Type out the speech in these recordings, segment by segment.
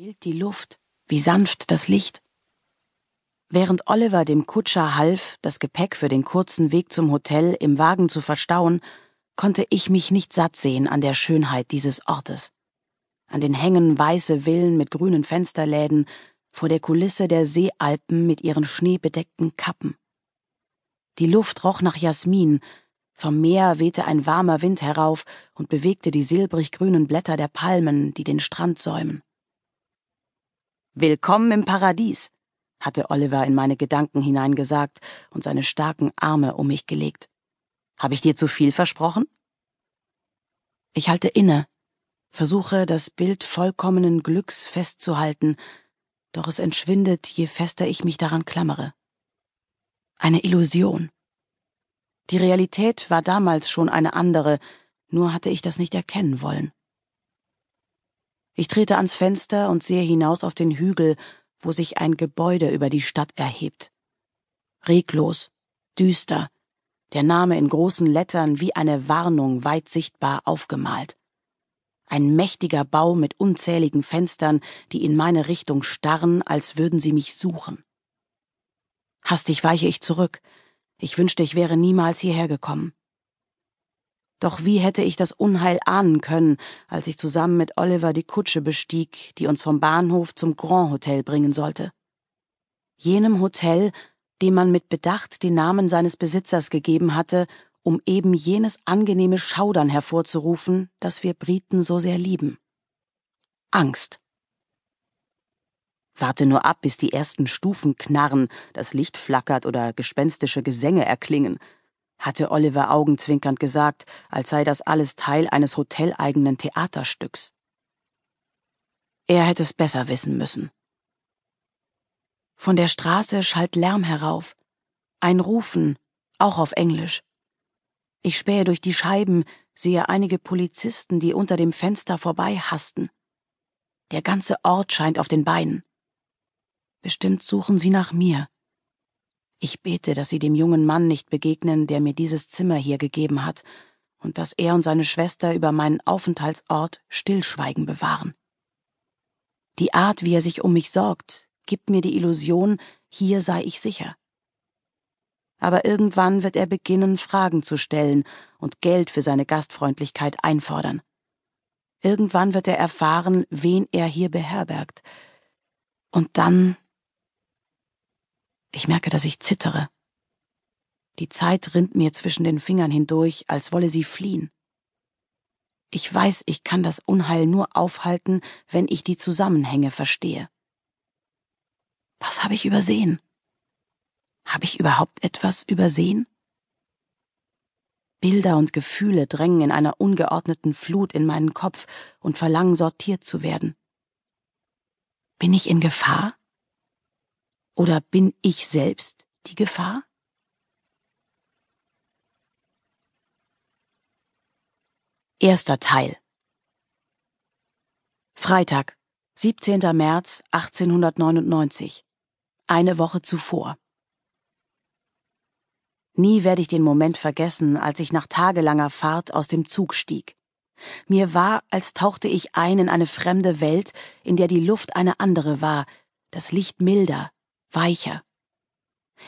Wild die Luft, wie sanft das Licht. Während Oliver dem Kutscher half, das Gepäck für den kurzen Weg zum Hotel im Wagen zu verstauen, konnte ich mich nicht satt sehen an der Schönheit dieses Ortes. An den Hängen weiße Villen mit grünen Fensterläden, vor der Kulisse der Seealpen mit ihren schneebedeckten Kappen. Die Luft roch nach Jasmin, vom Meer wehte ein warmer Wind herauf und bewegte die silbrig grünen Blätter der Palmen, die den Strand säumen. Willkommen im Paradies, hatte Oliver in meine Gedanken hineingesagt und seine starken Arme um mich gelegt. Habe ich dir zu viel versprochen? Ich halte inne, versuche das Bild vollkommenen Glücks festzuhalten, doch es entschwindet, je fester ich mich daran klammere. Eine Illusion. Die Realität war damals schon eine andere, nur hatte ich das nicht erkennen wollen. Ich trete ans Fenster und sehe hinaus auf den Hügel, wo sich ein Gebäude über die Stadt erhebt. Reglos, düster, der Name in großen Lettern wie eine Warnung weit sichtbar aufgemalt. Ein mächtiger Bau mit unzähligen Fenstern, die in meine Richtung starren, als würden sie mich suchen. Hastig weiche ich zurück. Ich wünschte, ich wäre niemals hierher gekommen. Doch wie hätte ich das Unheil ahnen können, als ich zusammen mit Oliver die Kutsche bestieg, die uns vom Bahnhof zum Grand Hotel bringen sollte? Jenem Hotel, dem man mit Bedacht den Namen seines Besitzers gegeben hatte, um eben jenes angenehme Schaudern hervorzurufen, das wir Briten so sehr lieben. Angst. Warte nur ab, bis die ersten Stufen knarren, das Licht flackert oder gespenstische Gesänge erklingen, hatte Oliver augenzwinkernd gesagt, als sei das alles Teil eines hoteleigenen Theaterstücks. Er hätte es besser wissen müssen. Von der Straße schallt Lärm herauf, ein Rufen, auch auf Englisch. Ich spähe durch die Scheiben, sehe einige Polizisten, die unter dem Fenster vorbei hasten. Der ganze Ort scheint auf den Beinen. Bestimmt suchen sie nach mir. Ich bete, dass Sie dem jungen Mann nicht begegnen, der mir dieses Zimmer hier gegeben hat, und dass er und seine Schwester über meinen Aufenthaltsort Stillschweigen bewahren. Die Art, wie er sich um mich sorgt, gibt mir die Illusion, hier sei ich sicher. Aber irgendwann wird er beginnen, Fragen zu stellen und Geld für seine Gastfreundlichkeit einfordern. Irgendwann wird er erfahren, wen er hier beherbergt. Und dann ich merke, dass ich zittere. Die Zeit rinnt mir zwischen den Fingern hindurch, als wolle sie fliehen. Ich weiß, ich kann das Unheil nur aufhalten, wenn ich die Zusammenhänge verstehe. Was habe ich übersehen? Habe ich überhaupt etwas übersehen? Bilder und Gefühle drängen in einer ungeordneten Flut in meinen Kopf und verlangen sortiert zu werden. Bin ich in Gefahr? Oder bin ich selbst die Gefahr? Erster Teil Freitag, 17. März 1899. Eine Woche zuvor. Nie werde ich den Moment vergessen, als ich nach tagelanger Fahrt aus dem Zug stieg. Mir war, als tauchte ich ein in eine fremde Welt, in der die Luft eine andere war, das Licht milder, weicher.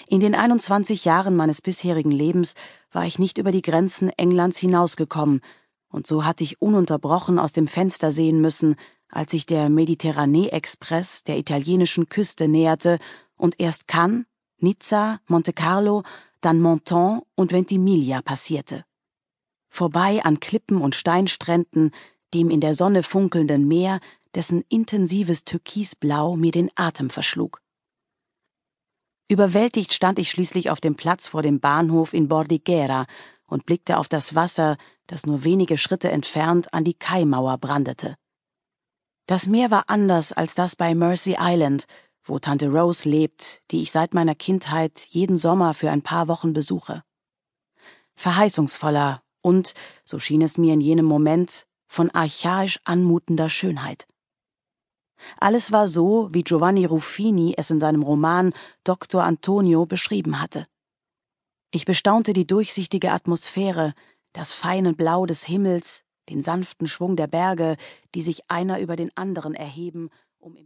In den 21 Jahren meines bisherigen Lebens war ich nicht über die Grenzen Englands hinausgekommen, und so hatte ich ununterbrochen aus dem Fenster sehen müssen, als sich der Mediterranee-Express der italienischen Küste näherte und erst Cannes, Nizza, Monte Carlo, dann Menton und Ventimiglia passierte. Vorbei an Klippen und Steinstränden, dem in der Sonne funkelnden Meer, dessen intensives Türkisblau mir den Atem verschlug. Überwältigt stand ich schließlich auf dem Platz vor dem Bahnhof in Bordighera und blickte auf das Wasser, das nur wenige Schritte entfernt an die Kaimauer brandete. Das Meer war anders als das bei Mercy Island, wo Tante Rose lebt, die ich seit meiner Kindheit jeden Sommer für ein paar Wochen besuche. Verheißungsvoller und, so schien es mir in jenem Moment, von archaisch anmutender Schönheit. Alles war so, wie Giovanni Ruffini es in seinem Roman Dr. Antonio beschrieben hatte. Ich bestaunte die durchsichtige Atmosphäre, das feine Blau des Himmels, den sanften Schwung der Berge, die sich einer über den anderen erheben um